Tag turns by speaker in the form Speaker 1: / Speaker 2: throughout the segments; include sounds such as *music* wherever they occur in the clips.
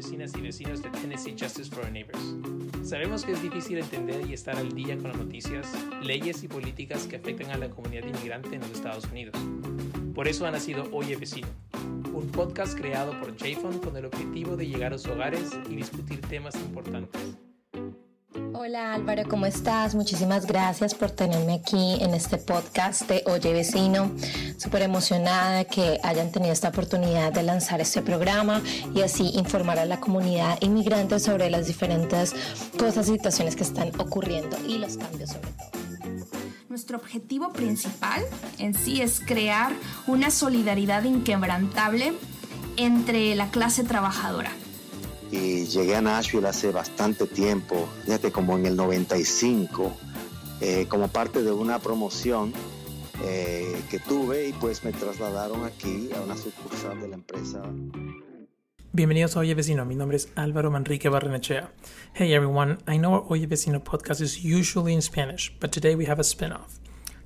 Speaker 1: vecinas y vecinos de Tennessee Justice for Our Neighbors. Sabemos que es difícil entender y estar al día con las noticias, leyes y políticas que afectan a la comunidad inmigrante en los Estados Unidos. Por eso ha nacido Oye Vecino, un podcast creado por JFON con el objetivo de llegar a los hogares y discutir temas importantes.
Speaker 2: Hola Álvaro, ¿cómo estás? Muchísimas gracias por tenerme aquí en este podcast de Oye Vecino. Súper emocionada que hayan tenido esta oportunidad de lanzar este programa y así informar a la comunidad inmigrante sobre las diferentes cosas y situaciones que están ocurriendo y los cambios sobre todo.
Speaker 3: Nuestro objetivo principal en sí es crear una solidaridad inquebrantable entre la clase trabajadora
Speaker 4: y llegué a Nashville hace bastante tiempo, fíjate como en el 95, eh, como parte de una promoción eh, que tuve y pues me trasladaron aquí a una sucursal de la empresa.
Speaker 1: Bienvenidos a Oye Vecino, mi nombre es Álvaro Manrique Barrenechea. Hey everyone, I know our Oye Vecino podcast is usually in Spanish, but today we have a spin-off.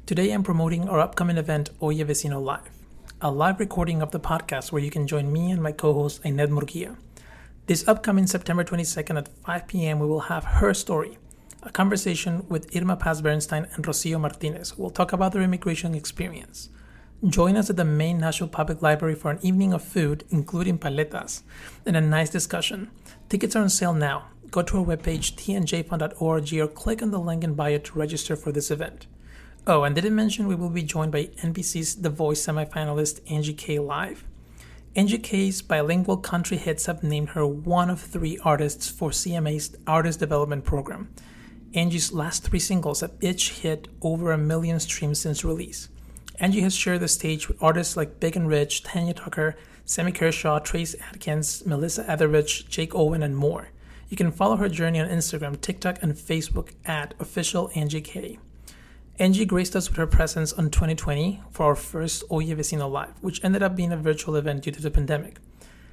Speaker 1: Today I'm promoting our upcoming event Oye Vecino Live, a live recording of the podcast where you can join me and my co-host Ained Murguia. This upcoming September 22nd at 5 p.m., we will have Her Story, a conversation with Irma Paz Bernstein and Rocio Martinez, will talk about their immigration experience. Join us at the main Nashville Public Library for an evening of food, including paletas, and a nice discussion. Tickets are on sale now. Go to our webpage, tnjfon.org, or click on the link in bio to register for this event. Oh, and didn't mention we will be joined by NBC's The Voice semifinalist Angie K live. Angie K's bilingual country hits have named her one of three artists for CMA's Artist Development Program. Angie's last three singles have each hit over a million streams since release. Angie has shared the stage with artists like Big and Rich, Tanya Tucker, Sammy Kershaw, Trace Atkins, Melissa Etheridge, Jake Owen, and more. You can follow her journey on Instagram, TikTok, and Facebook at official Angie K. Angie graced us with her presence on 2020 for our first Oye Vecino Live, which ended up being a virtual event due to the pandemic.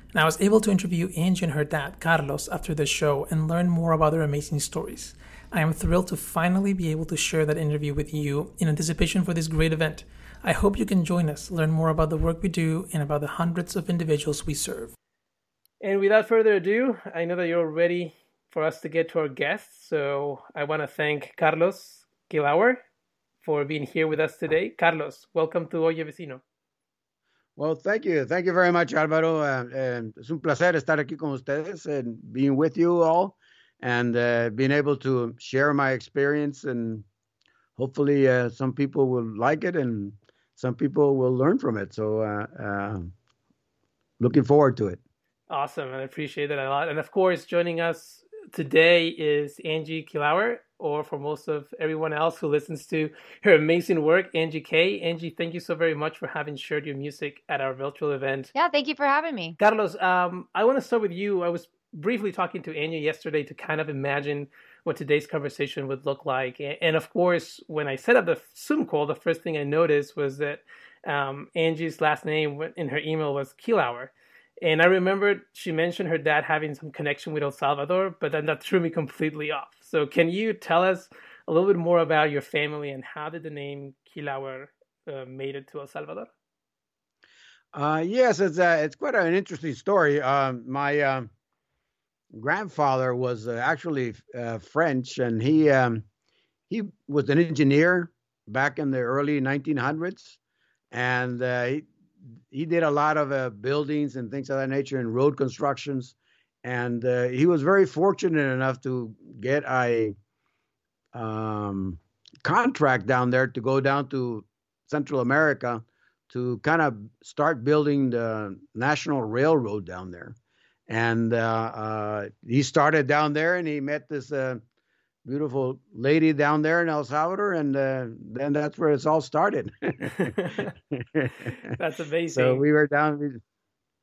Speaker 1: And I was able to interview Angie and her dad, Carlos, after the show and learn more about their amazing stories. I am thrilled to finally be able to share that interview with you in anticipation for this great event. I hope you can join us, learn more about the work we do, and about the hundreds of individuals we serve. And without further ado, I know that you're ready for us to get to our guests, so I want to thank Carlos Keilhauer for being here with us today. Carlos, welcome to Oye Vecino.
Speaker 5: Well, thank you. Thank you very much, Álvaro. Uh, es un placer estar aquí con ustedes and being with you all and uh, being able to share my experience. And hopefully, uh, some people will like it and some people will learn from it. So, uh, uh, looking forward to it.
Speaker 1: Awesome. I appreciate that a lot. And of course, joining us today is Angie Keilhauer or for most of everyone else who listens to her amazing work, Angie K. Angie, thank you so very much for having shared your music at our virtual event.
Speaker 6: Yeah, thank you for having me.
Speaker 1: Carlos, um, I want to start with you. I was briefly talking to Angie yesterday to kind of imagine what today's conversation would look like. And of course, when I set up the Zoom call, the first thing I noticed was that um, Angie's last name in her email was Keilhauer. And I remembered she mentioned her dad having some connection with El Salvador, but then that threw me completely off. So can you tell us a little bit more about your family and how did the name Keilhauer uh, made it to El Salvador?
Speaker 5: Uh, yes, it's uh, it's quite an interesting story. Um, my um, grandfather was uh, actually uh, French, and he um, he was an engineer back in the early 1900s, and uh, he he did a lot of buildings and things of that nature and road constructions and uh, he was very fortunate enough to get a um, contract down there to go down to Central America to kind of start building the national railroad down there. And uh, uh, he started down there, and he met this uh, beautiful lady down there in El Salvador, and uh, then that's where it's all started. *laughs* *laughs*
Speaker 1: that's amazing.
Speaker 5: So we were down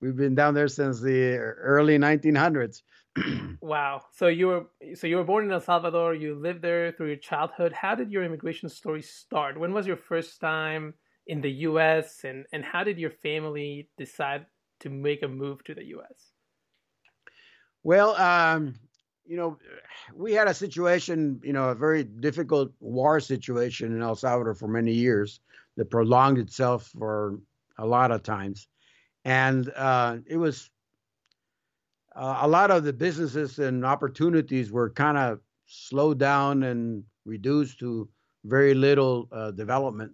Speaker 5: we've been down there since the early 1900s. *clears throat*
Speaker 1: wow. So you were so you were born in El Salvador. You lived there through your childhood. How did your immigration story start? When was your first time in the U.S. and and how did your family decide to make a move to the U.S.?
Speaker 5: Well, um, you know, we had a situation, you know, a very difficult war situation in El Salvador for many years that prolonged itself for a lot of times and uh, it was uh, a lot of the businesses and opportunities were kind of slowed down and reduced to very little uh, development.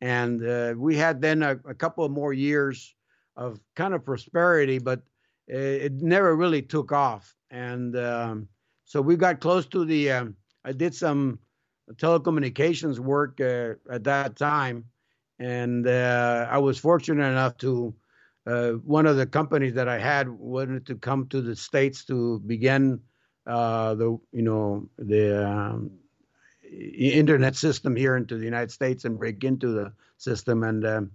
Speaker 5: And uh, we had then a, a, couple of more years of kind of prosperity, but it, it never really took off. And um, so we got close to the, um, I did some telecommunications work uh, at that time. And uh, I was fortunate enough to uh, one of the companies that I had wanted to come to the states to begin uh, the you know the um, internet system here into the United States and break into the system, and um,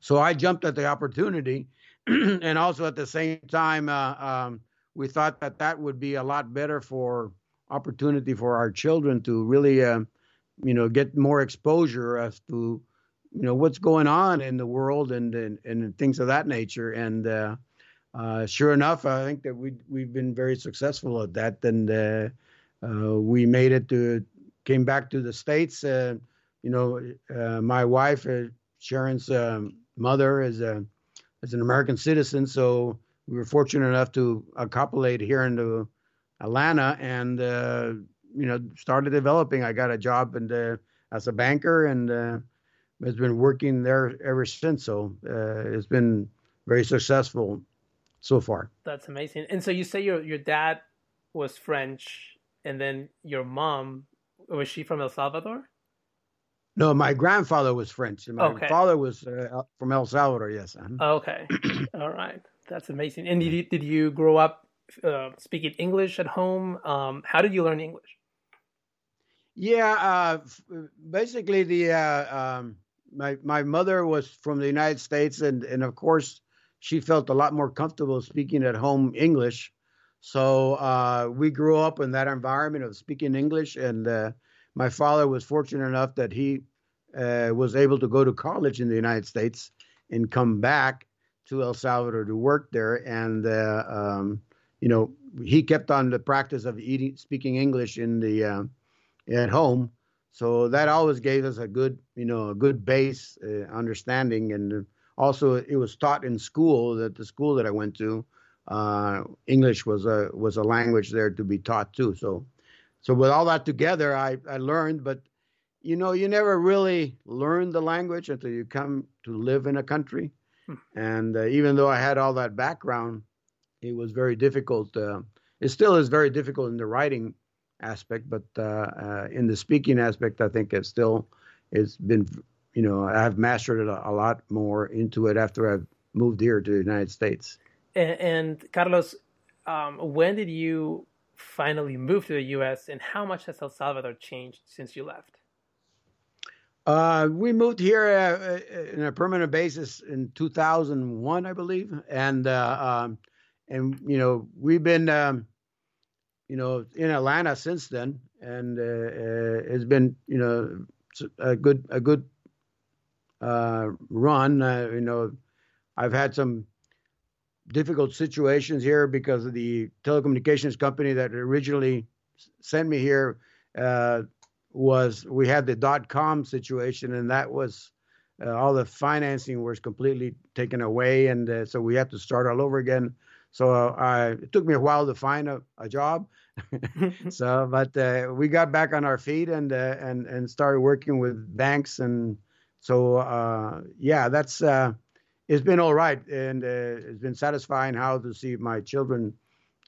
Speaker 5: so I jumped at the opportunity, *clears throat* and also at the same time uh, um, we thought that that would be a lot better for opportunity for our children to really uh, you know get more exposure as to you know what's going on in the world and and, and things of that nature. And uh, uh, sure enough, I think that we we've been very successful at that, and uh, uh we made it to came back to the states. Uh, you know, my wife, Sharon's um, mother, is a is an American citizen, so we were fortunate enough to accopulate here into Atlanta, and you know started developing. I got a job and as a banker and has been working there ever since. So uh, it's been very successful so far.
Speaker 1: That's amazing. And so you say your your dad was French, and then your mom was she from El Salvador?
Speaker 5: No, my grandfather was French. and My okay. father was uh, from El Salvador. Yes.
Speaker 1: Uh-huh. Okay. *clears throat* All right. That's amazing. And did you, did you grow up uh, speaking English at home? Um, how did you learn English?
Speaker 5: Yeah, uh, basically the uh, um, my my mother was from the United States, and and of course she felt a lot more comfortable speaking at home English. So uh, we grew up in that environment of speaking English, and uh, my father was fortunate enough that he uh, was able to go to college in the United States and come back to El Salvador to work there. And uh, um, you know, he kept on the practice of eating, speaking English in the uh, at home so that always gave us a good, you know, a good base uh, understanding. And also, it was taught in school that the school that I went to, uh, English was a was a language there to be taught too. So, so with all that together, I I learned. But you know, you never really learn the language until you come to live in a country. Hmm. And uh, even though I had all that background, it was very difficult. Uh, it still is very difficult in the writing aspect, but uh, uh, in the speaking aspect, I think it's still it's been you know I've mastered it a, a lot more into it after I've moved here to the United States.
Speaker 1: And, and Carlos, um, when did you finally move to the U.S. and how much has El Salvador changed since you left?
Speaker 5: Uh, we moved here uh, uh in a permanent basis in 2001, I believe, and uh, um, and you know we've been um, you know, in Atlanta since then, and uh, uh, it's been, you know, a good a good uh, run. Uh, you know, I've had some difficult situations here because of the telecommunications company that originally sent me here uh, was we had the dot com situation, and that was uh, all the financing was completely taken away, and so we had to start all over again. So I, it took me a while to find a, a job. *laughs* so, but uh, we got back on our feet and uh, and and started working with banks, and so uh, yeah, that's uh, it's been all right, and uh, it's been satisfying how to see my children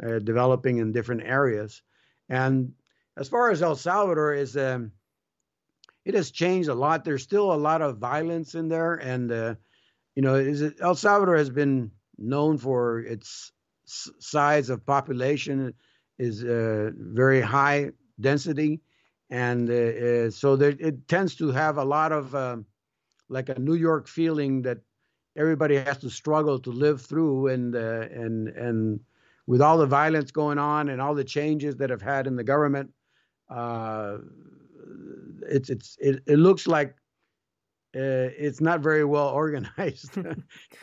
Speaker 5: uh, developing in different areas. And as far as El Salvador is, um, it has changed a lot. There's still a lot of violence in there, and you know, is it, El Salvador has been known for its size of population is uh, very high density, and uh, uh, so there, it tends to have a lot of um, like a New York feeling that everybody has to struggle to live through, and uh, and and with all the violence going on and all the changes that have had in the government, uh, it's it's it, it looks like uh, it's not very well *laughs* organized. *laughs*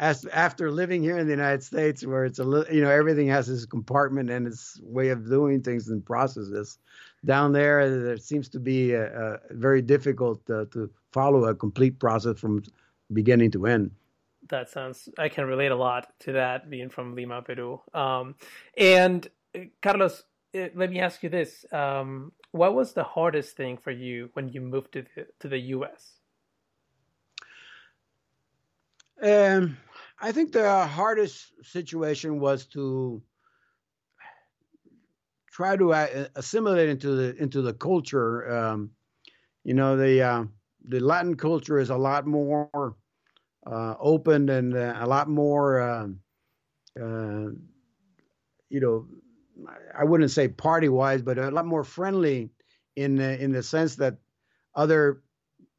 Speaker 5: as after living here in the United States, where it's a little, you know, everything has its compartment and its way of doing things and processes. Down there, there seems to be a, a very difficult uh, to follow a complete process from beginning to end.
Speaker 1: That sounds. I can relate a lot to that, being from Lima, Peru. Um, and uh, Carlos, uh, let me ask you this: um, What was the hardest thing for you when you moved to the to the U.S.?
Speaker 5: Um, I think the hardest situation was to try to uh, assimilate into the into the culture. Um, you know, the uh, the Latin culture is a lot more uh, open and uh, a lot more, um, uh, you know, I wouldn't say party wise, but a lot more friendly in in the sense that other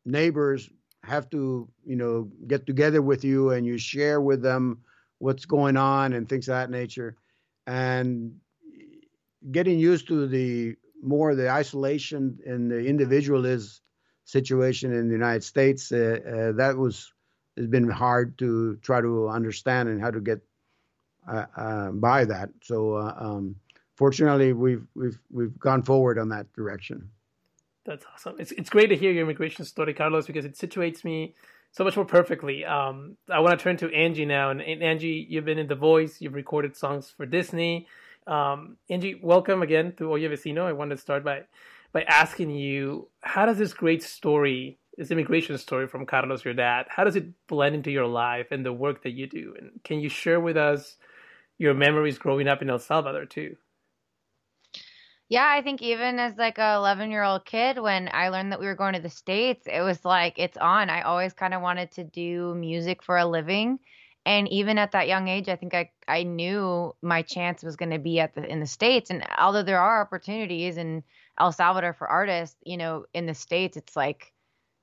Speaker 5: neighbors have to, you know, get together with you and you share with them what's going on and things of that nature. And getting used to the more the isolation and the individualist situation in the United States, uh, uh, that was has been hard to try to understand and how to get uh, uh by that. So, uh, um, fortunately, we've we've we've gone forward on that direction.
Speaker 1: That's awesome. It's it's great to hear your immigration story, Carlos, because it situates me so much more perfectly. Um, I want to turn to Angie now, and, and, Angie, you've been in The Voice, you've recorded songs for Disney. Um, Angie, welcome again to Oye Vecino. I wanted to start by by asking you, how does this great story, this immigration story from Carlos, your dad, how does it blend into your life and the work that you do? And can you share with us your memories growing up in El Salvador too?
Speaker 6: Yeah, I think even as like a 11 year old kid, when I learned that we were going to the States, it was like, it's on. I always kind of wanted to do music for a living. And even at that young age, I think I, I knew my chance was going to be at the, in the States. And although there are opportunities in El Salvador for artists, you know, in the States, it's like,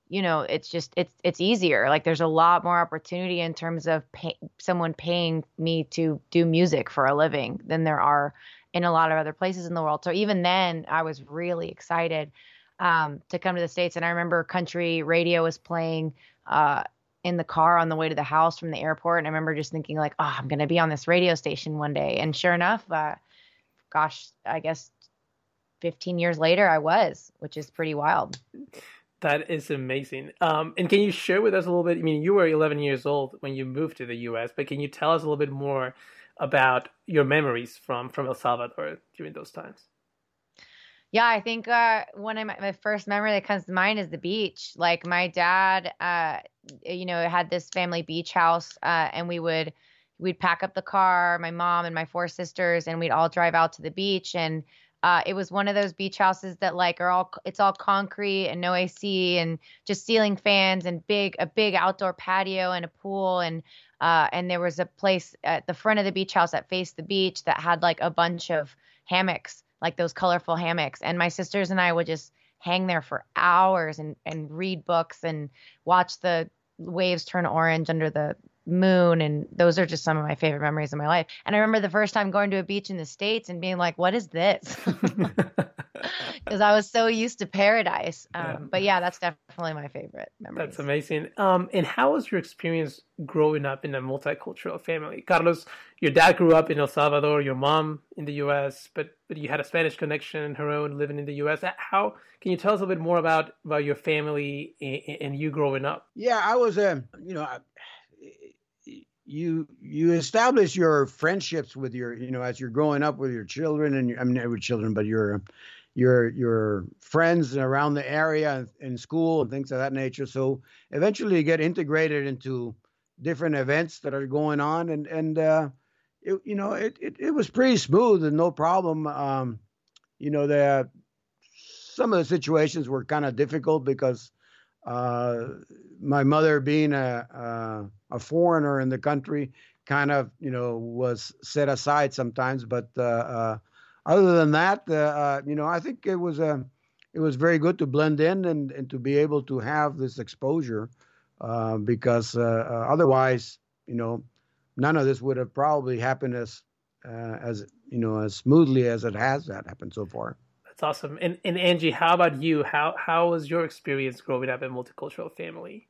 Speaker 6: you know, it's just, it's, it's easier. Like there's a lot more opportunity in terms of pay, someone paying me to do music for a living than there are in a lot of other places in the world. So even then, I was really excited um, to come to the states. And I remember country radio was playing uh, in the car on the way to the house from the airport, and I remember just thinking like, "Oh, I'm going to be on this radio station one day." And sure enough, uh, gosh, I guess 15 years later, I was, which is pretty wild.
Speaker 1: That is amazing. Um, and can you share with us a little bit? I mean, you were 11 years old when you moved to the U.S., but can you tell us a little bit more about your memories from from El Salvador during those times.
Speaker 6: Yeah, I think uh, one of my, my, first memory that comes to mind is the beach. Like my dad, uh, you know, had this family beach house, uh, and we would we'd pack up the car, my mom and my four sisters, and we'd all drive out to the beach. And uh, it was one of those beach houses that like are all it's all concrete and no AC and just ceiling fans and big a big outdoor patio and a pool and uh, and there was a place at the front of the beach house that faced the beach that had like a bunch of hammocks, like those colorful hammocks. And my sisters and I would just hang there for hours and, and read books and watch the waves turn orange under the moon and those are just some of my favorite memories of my life and i remember the first time going to a beach in the states and being like what is this *laughs* *laughs* because I was so used to paradise. Um, yeah. But yeah, that's definitely my favorite memory.
Speaker 1: That's amazing. Um, and how was your experience growing up in a multicultural family? Carlos, your dad grew up in El Salvador, your mom in the U.S., but but you had a Spanish connection, and her own living in the U.S. How can you tell us a bit more about about your family and, and you growing up?
Speaker 5: Yeah, I was um, you know. I, you you establish your friendships with your you know as you're growing up with your children and your, I mean with children but your your your friends around the area in school and things of that nature. So eventually you get integrated into different events that are going on, and and uh, it, you know it, it, it was pretty smooth and no problem. Um, you know the some of the situations were kind of difficult because my mother being a, a, foreigner in the country kind of you know was set aside sometimes, but uh, uh other than that, uh, uh, you know, I think it was a, um, it was very good to blend in and, and to be able to have this exposure, uh, because uh, uh, otherwise, you know, none of this would have probably happened as as you know as smoothly as it has that happened so far.
Speaker 1: That's awesome. And and Angie, how about you? How how was your experience growing up in a multicultural family?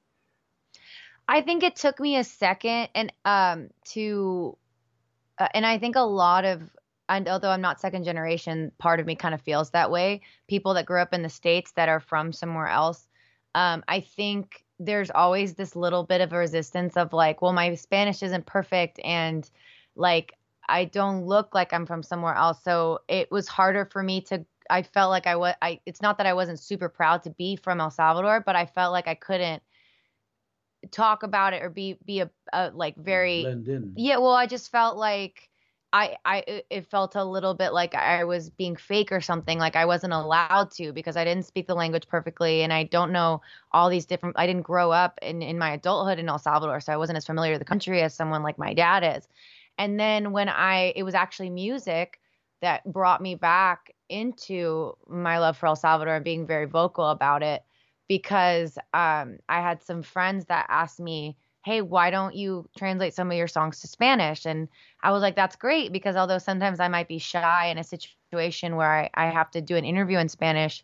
Speaker 6: I think it took me a second and um to uh, and I think a lot of and although I'm not second generation, part of me kind of feels that way. People that grew up in the states that are from somewhere else, um, I think there's always this little bit of a resistance of like, well, my Spanish isn't perfect and like I don't look like I'm from somewhere else. So it was harder for me to I felt like I was I it's not that I wasn't super proud to be from El Salvador, but I felt like I couldn't talk about it or be be a, a like very Yeah, well, I just felt like I I it felt a little bit like I was being fake or something like I wasn't allowed to because I didn't speak the language perfectly and I don't know all these different I didn't grow up in in my adulthood in El Salvador so I wasn't as familiar with the country as someone like my dad is. And then when I it was actually music that brought me back into my love for El Salvador and being very vocal about it because um, I had some friends that asked me, Hey, why don't you translate some of your songs to Spanish? And I was like, That's great because although sometimes I might be shy in a situation where I, I have to do an interview in Spanish,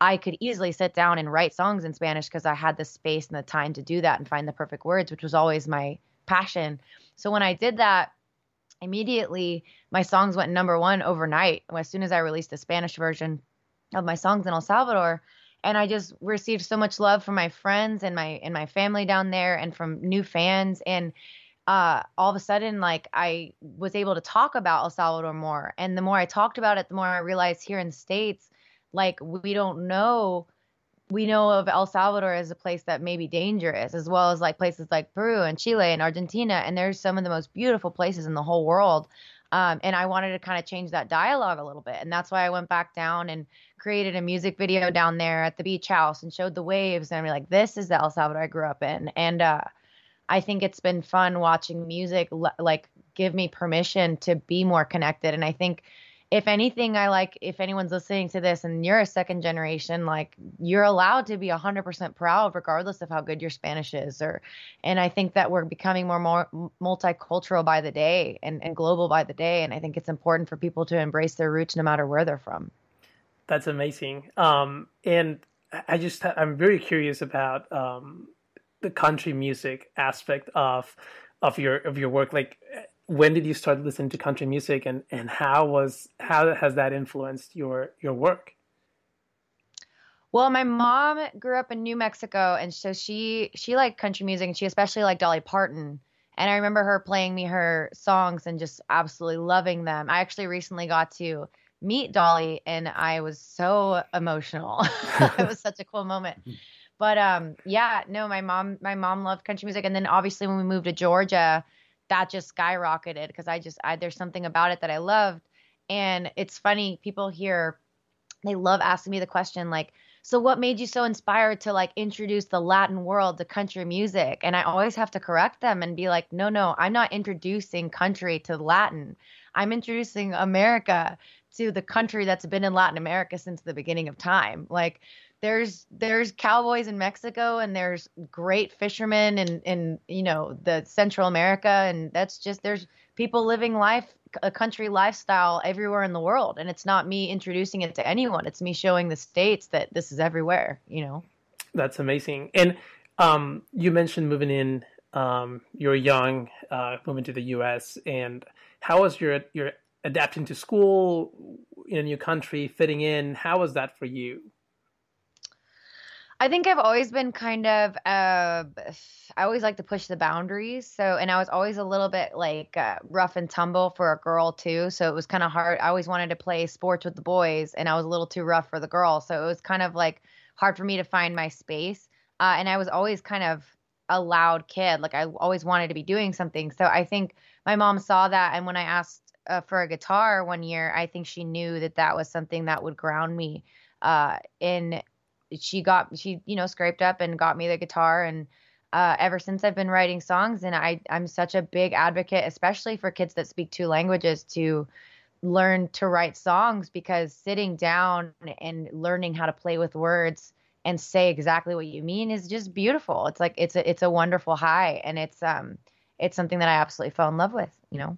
Speaker 6: I could easily sit down and write songs in Spanish because I had the space and the time to do that and find the perfect words, which was always my passion. So when I did that, immediately my songs went number one overnight as soon as I released a Spanish version of my songs in El Salvador. And I just received so much love from my friends and my and my family down there and from new fans. And uh, all of a sudden, like I was able to talk about El Salvador more. And the more I talked about it, the more I realized here in the States, like we don't know we know of El Salvador as a place that may be dangerous, as well as like places like Peru and Chile and Argentina. And there's some of the most beautiful places in the whole world. Um, and I wanted to kind of change that dialogue a little bit. And that's why I went back down and created a music video down there at the beach house and showed the waves. And I'm like, this is the El Salvador I grew up in. And uh, I think it's been fun watching music like give me permission to be more connected. And I think if anything, I like if anyone's listening to this and you're a second generation, like you're allowed to be 100% proud regardless of how good your Spanish is. Or, and I think that we're becoming more more multicultural by the day and, and global by the day. And I think it's important for people to embrace their roots no matter where they're from.
Speaker 1: That's amazing. Um, and I just I'm very curious about um, the country music aspect of of your of your work. Like when did you start listening to country music and and how was how has that influenced your your work?
Speaker 6: Well my mom grew up in new mexico and so she she liked country music and she especially liked dolly parton. And i remember her playing me her songs and just absolutely loving them. I actually recently got to meet dolly and i was so emotional. *laughs* It was such a cool moment. But um yeah no my mom my mom loved country music. And then obviously when we moved to georgia that just skyrocketed because I just I there's something about it that I loved. And it's funny, people here they love asking me the question like, so what made you so inspired to like introduce the Latin world to country music? And I always have to correct them and be like, no, no, I'm not introducing country to Latin. I'm introducing America to the country that's been in Latin America since the beginning of time. Like there's there's cowboys in Mexico and there's great fishermen in in you know the Central America. And that's just there's people living life a country lifestyle everywhere in the world. And it's not me introducing it to anyone. It's me showing the states that this is everywhere you know?
Speaker 1: That's amazing. And um, you mentioned moving in um, you're young uh, moving to the US and how was your your adapting to school in a new country fitting in? How was that for you
Speaker 6: I think I've always been kind of uh, I always like to push the boundaries. So and I was always a little bit like uh, rough and tumble for a girl too. So it was kind of hard. I always wanted to play sports with the boys and I was a little too rough for the girls. So it was kind of like hard for me to find my space. Uh, and I was always kind of a loud kid. Like I always wanted to be doing something. So I think my mom saw that and when I asked uh, for a guitar one year, I think she knew that that was something that would ground me uh, in she got she you know scraped up and got me the guitar and uh, ever since I've been writing songs and I I'm such a big advocate especially for kids that speak two languages to learn to write songs because sitting down and learning how to play with words and say exactly what you mean is just beautiful. It's like it's a it's a wonderful high and it's um it's something that I absolutely fell in love with, you know.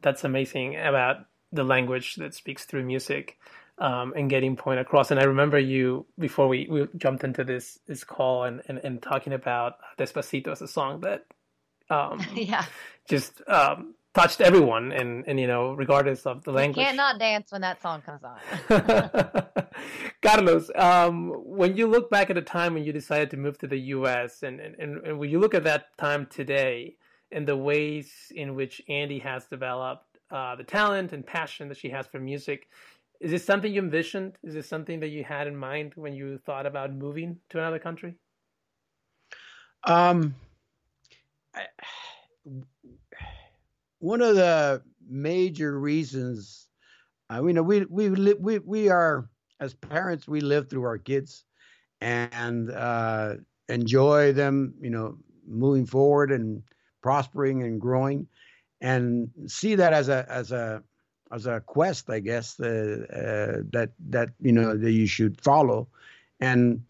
Speaker 1: That's amazing about the language that speaks through music um, and getting point across. And I remember you before we, we jumped into this this call and, and, and talking about Despacito as a song that um, *laughs*
Speaker 6: yeah
Speaker 1: just um, touched everyone, and and you know, regardless of the language.
Speaker 6: You can't not dance when that song comes on. *laughs*
Speaker 1: Carlos, um, when you look back at the time when you decided to move to the U.S. and, and and when you look at that time today and the ways in which Andy has developed uh, the talent and passion that she has for music, is this something you envisioned? Is this something that you had in mind when you thought about moving to another country?
Speaker 5: Um, I, one of the major reasons, uh, you know, we we we we are as parents, we live through our kids and uh, enjoy them, you know, moving forward and prospering and growing, and see that as a as a as a quest, I guess, uh, uh, that that you know that you should follow, and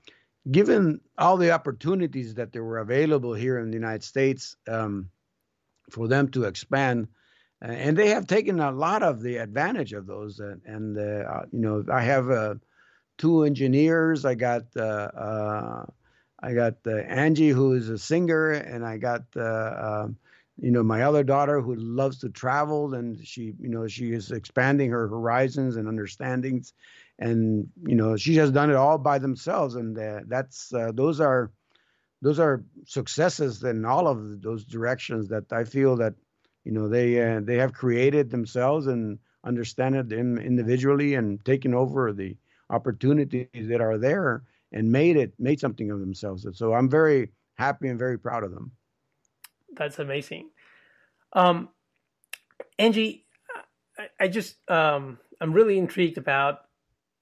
Speaker 5: given all the opportunities that there were available here in the United States um, for them to expand, uh, and they have taken a lot of the advantage of those. Uh, and uh, you know, I have uh, two engineers. I got I got Angie, who is a singer, and I got um, you know my other daughter who loves to travel and she you know she is expanding her horizons and understandings. And you know she has done it all by themselves and uh, that's uh, those are those are successes in all of those directions that i feel that you know they uh, they have created themselves and understand it individually and taken over the opportunities that are there and made it made something of themselves. So i'm very happy and very proud of them
Speaker 1: that's amazing. Um, Angie, I, I just um, I'm really intrigued about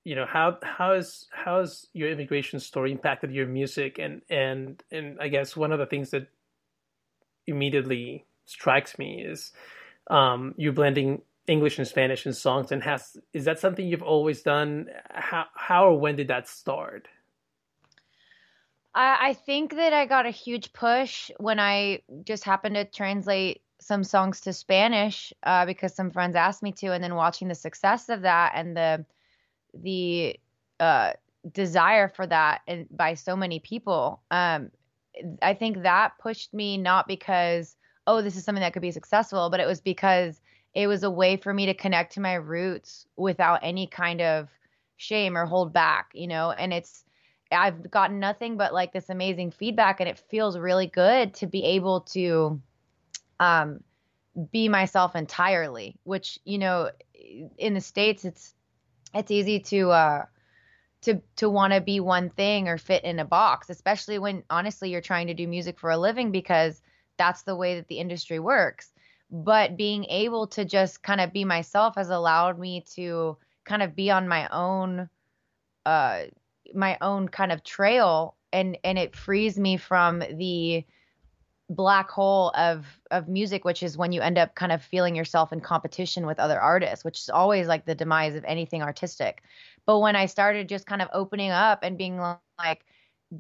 Speaker 1: you know how how is how has your immigration story impacted your music and and and I guess one of the things that immediately strikes me is um, you're blending English and Spanish in songs and has is that something you've always done? How how or when did that start?
Speaker 6: I, I think that I got a huge push when I just happened to translate some songs to Spanish uh, because some friends asked me to, and then watching the success of that and the the uh, desire for that and by so many people, um, I think that pushed me not because oh this is something that could be successful, but it was because it was a way for me to connect to my roots without any kind of shame or hold back, you know. And it's I've gotten nothing but like this amazing feedback and it feels really good to be able to um be myself entirely, which, you know, in the states it's it's easy to uh to to want to be one thing or fit in a box, especially when honestly you're trying to do music for a living because that's the way that the industry works. But being able to just kind of be myself has allowed me to kind of be on my own uh my own kind of trail and and it frees me from the black hole of of music which is when you end up kind of feeling yourself in competition with other artists which is always like the demise of anything artistic. But when i started just kind of opening up and being like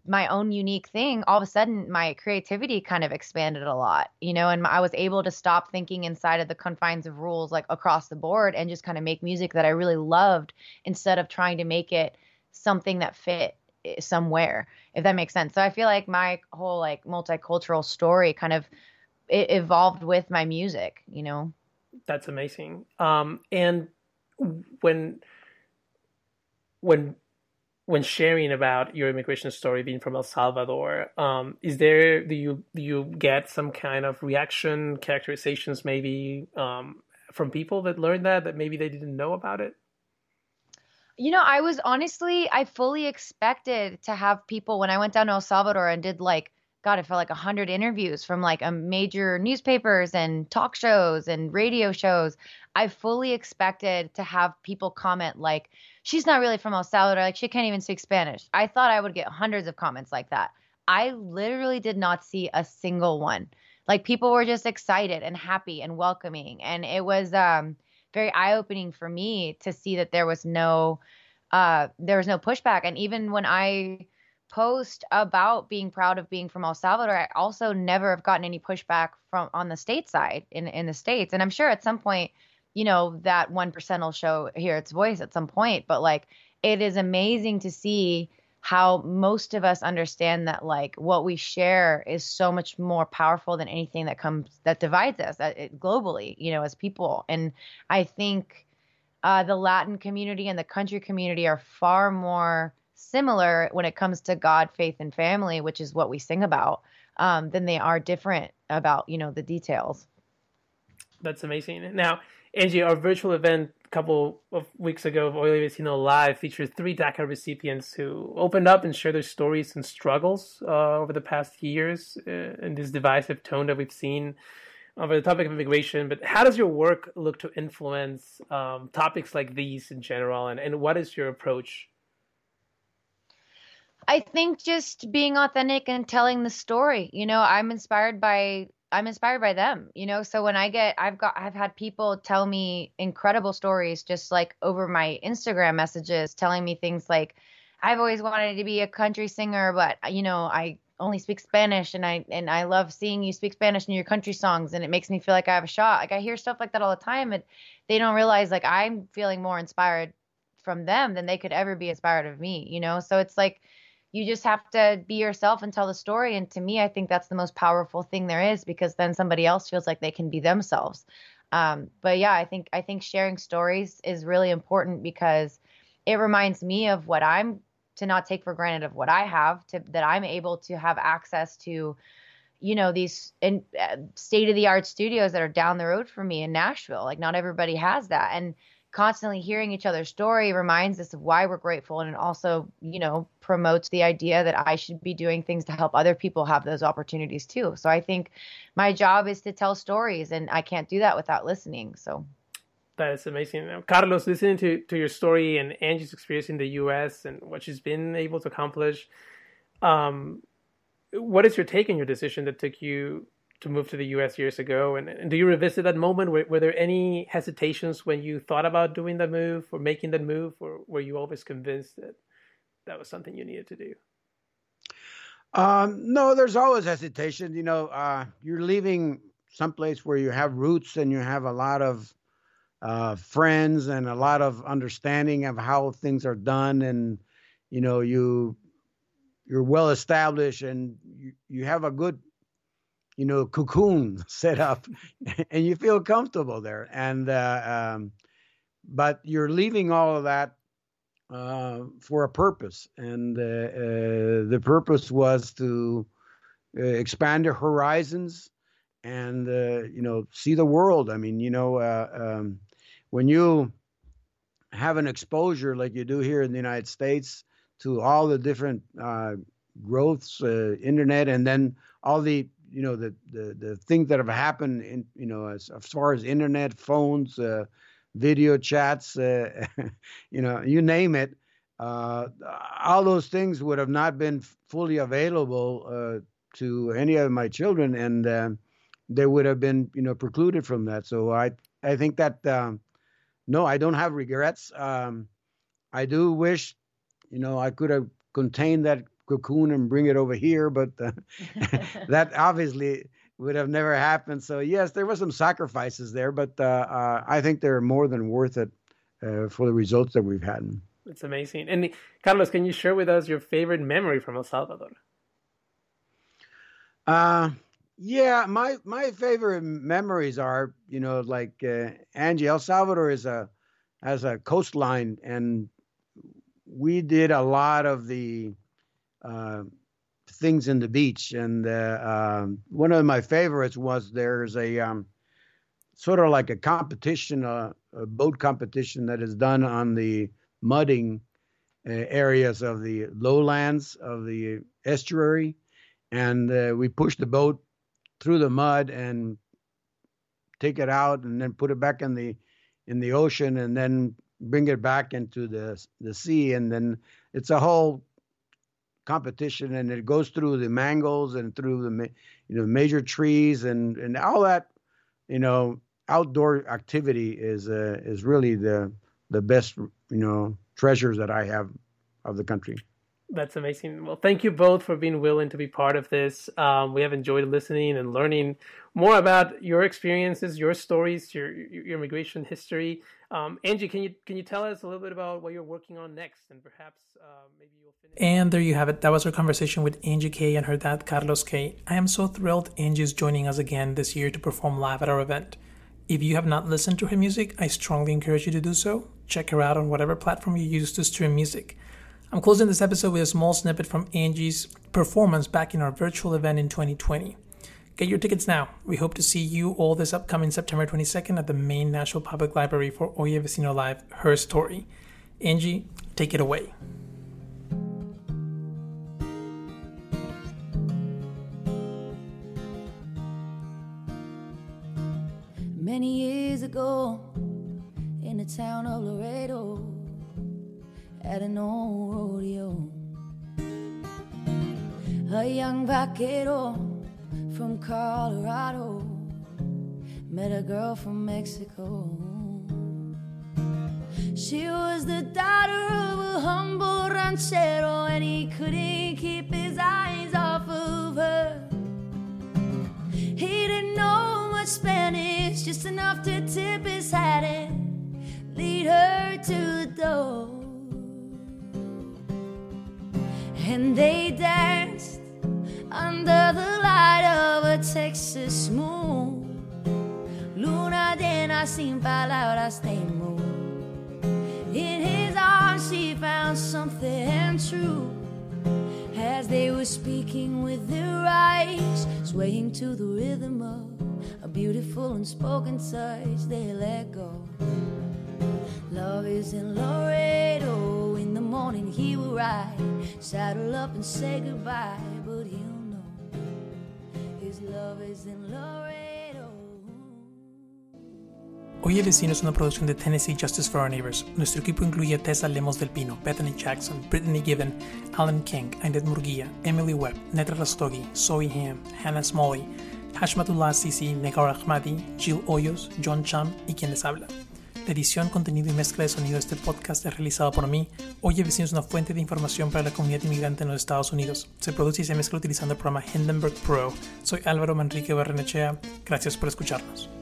Speaker 6: my own unique thing all of a sudden my creativity kind of expanded a lot you know and i was able to stop thinking inside of the confines of rules like across the board and just kind of make music that i really loved instead of trying to make it something that fit eh, somewhere if that makes sense. So i feel like my whole like multicultural story kind of evolved with my music you know?
Speaker 1: That's amazing. Um and when when when sharing about your immigration story being from El Salvador, um, is there do you do you get some kind of reaction characterizations maybe um, from people that learned that that maybe they didn't know about it?
Speaker 6: You know, I was honestly, I fully expected to have people when I went down to El Salvador and did like, God, it felt like a hundred interviews from like a major newspapers and talk shows and radio shows. I fully expected to have people comment like, she's not really from El Salvador, like she can't even speak Spanish. I thought I would get hundreds of comments like that. I literally did not see a single one. Like people were just excited and happy and welcoming, and it was um very eye opening for me to see that there was no uh, there was no pushback. And even when I post about being proud of being from El Salvador, I also never have gotten any pushback from on the state side in in the states. And I'm sure at some point, you know, that one percent will show hear its voice at some point. But like, it is amazing to see how most of us understand that like what we share is so much more powerful than anything that comes that divides us uh, globally you know as people. And i think uh, the latin community and the country community are far more similar when it comes to god faith and family which is what we sing about um, than they are different about you know the details.
Speaker 1: That's amazing. Now angie our virtual event couple of weeks ago of Oye Vecino Live featured three DACA recipients who opened up and shared their stories and struggles uh, over the past years uh, in this divisive tone that we've seen over the topic of immigration. But how does your work look to influence um, topics like these in general, and, and what is your approach?
Speaker 6: I think just being authentic and telling the story. You know, I'm inspired by I'm inspired by them, you know. So when I get, I've got, I've had people tell me incredible stories just like over my Instagram messages, telling me things like, I've always wanted to be a country singer, but uh, you know, I only speak Spanish, and I and I love seeing you speak Spanish in your country songs, and it makes me feel like I have a shot. Like I hear stuff like that all the time, and they don't realize like I'm feeling more inspired from them than they could ever be inspired of me, you know. So it's like you just have to be yourself and tell the story. And to me i think that's the most powerful thing there is because then somebody else feels like they can be themselves. Um, but yeah i think i think sharing stories is really important because it reminds me of what i'm to not take for granted of what i have to that i'm able to have access to you know these in uh, state of the art studios that are down the road from me in nashville. Like not everybody has that. And constantly hearing each other's story reminds us of why we're grateful and also you know promotes the idea that i should be doing things to help other people have those opportunities too. So i think my job is to tell stories and i can't do that without listening so.
Speaker 1: That is amazing. Carlos listening to, to your story and angie's experience in the us and what she's been able to accomplish um, what is your take on your decision that took you to move to the U.S. years ago, and, and do you revisit that moment? Were, were, there any hesitations when you thought about doing that move or making that move, or were you always convinced that that was something you needed to do?
Speaker 5: Um, no, there's always hesitation. You know, uh, you're leaving someplace where you have roots and you have a lot of uh, friends and a lot of understanding of how things are done, and you know, you you're well established and you, you have a good you know, cocoon *laughs* set up, and you feel comfortable there. And uh, um, but you're leaving all of that uh, for a purpose, and uh, uh the purpose was to uh, expand your horizons and uh, you know see the world. I mean, you know, um, when you have an exposure like you do here in the United States to all the different growths, internet, and then all the you know the the the things that have happened in you know as, as far as internet, phones, uh, video chats, uh, *laughs* you know, you name it. Uh, all those things would have not been fully available uh, to any of my children, and uh, they would have been you know precluded from that. So I I think that um, no, I don't have regrets. Um, I do wish you know I could have contained that cocoon and bring it over here, but uh, *laughs* *laughs* that obviously would have never happened. So yes, there were some sacrifices there, but uh, uh, I think they're more than worth it uh, for the results that we've had.
Speaker 1: It's amazing. And Carlos, can you share with us your favorite memory from El Salvador?
Speaker 5: Uh, yeah, my my favorite memories are, you know, like uh, Angie. El Salvador is a has a coastline, and we did a lot of the uh, things in the beach. And uh, um, one of my favorites was there's a um, sort of like a competition, uh, a boat competition that is done on the mudding areas of the lowlands of the estuary. And we push the boat through the mud and take it out and then put it back in the in the ocean and then bring it back into the the sea and then it's a whole competition, and it goes through the mangoes and through the you know major trees and and all that you know outdoor activity is uh, is really the the best you know treasures that I have of the country.
Speaker 7: That's amazing. Well, thank you both for being willing to be part of this. Um, we have enjoyed listening and learning more about your experiences, your stories, your your immigration history. Um, Angie, can you can you tell us a little bit about what you're working on next, and perhaps uh, maybe you'll finish. And there you have it. That was our conversation with Angie K and her dad Carlos K. I am so thrilled Angie is joining us again this year to perform live at our event. If you have not listened to her music, I strongly encourage you to do so. Check her out on whatever platform you use to stream music. I'm closing this episode with a small snippet from Angie's performance back in our virtual event in 2020. Get your tickets now. We hope to see you all this upcoming September 22nd at the main Nashville Public Library for Oye Vecino Live, Her Story. Angie, take it away.
Speaker 8: Many years ago, in the town of Laredo, at an old rodeo, a young vaquero from Colorado met a girl from Mexico. She was the daughter of a humble ranchero, and he couldn't keep his eyes off of her. He didn't know much Spanish, just enough to tip his hat and lead her to the door. And they danced under the light of a Texas moon. Luna llena sin palabras amor. In his arms, she found something true. As they were speaking with their eyes, swaying to the rhythm of a beautiful unspoken touch, they let go. Love is in Laredo. In the morning, he will ride, saddle up and say goodbye, but he'll know his love is in Laredo.
Speaker 7: Oye Vecino es una producción de Tennessee Justice for Our Neighbors. Nuestro equipo incluye a Tessa Lemos del Pino, Bethany Jackson, Brittany Given, Alan King, Ainet Murguía, Emily Webb, Netra Rastogi, Zoe Ham, Hannah Smalley, Hashmatullah Sisi, Negar Ahmadi, Jill Hoyos, John Cham y quien les habla. La edición, contenido y mezcla de sonido de este podcast es realizado por mí. Oye Vecino es una fuente de información para la comunidad inmigrante en los Estados Unidos. Se produce y se mezcla utilizando el programa Hindenburg Pro. Soy Álvaro Manrique Barrenechea. Gracias por escucharnos.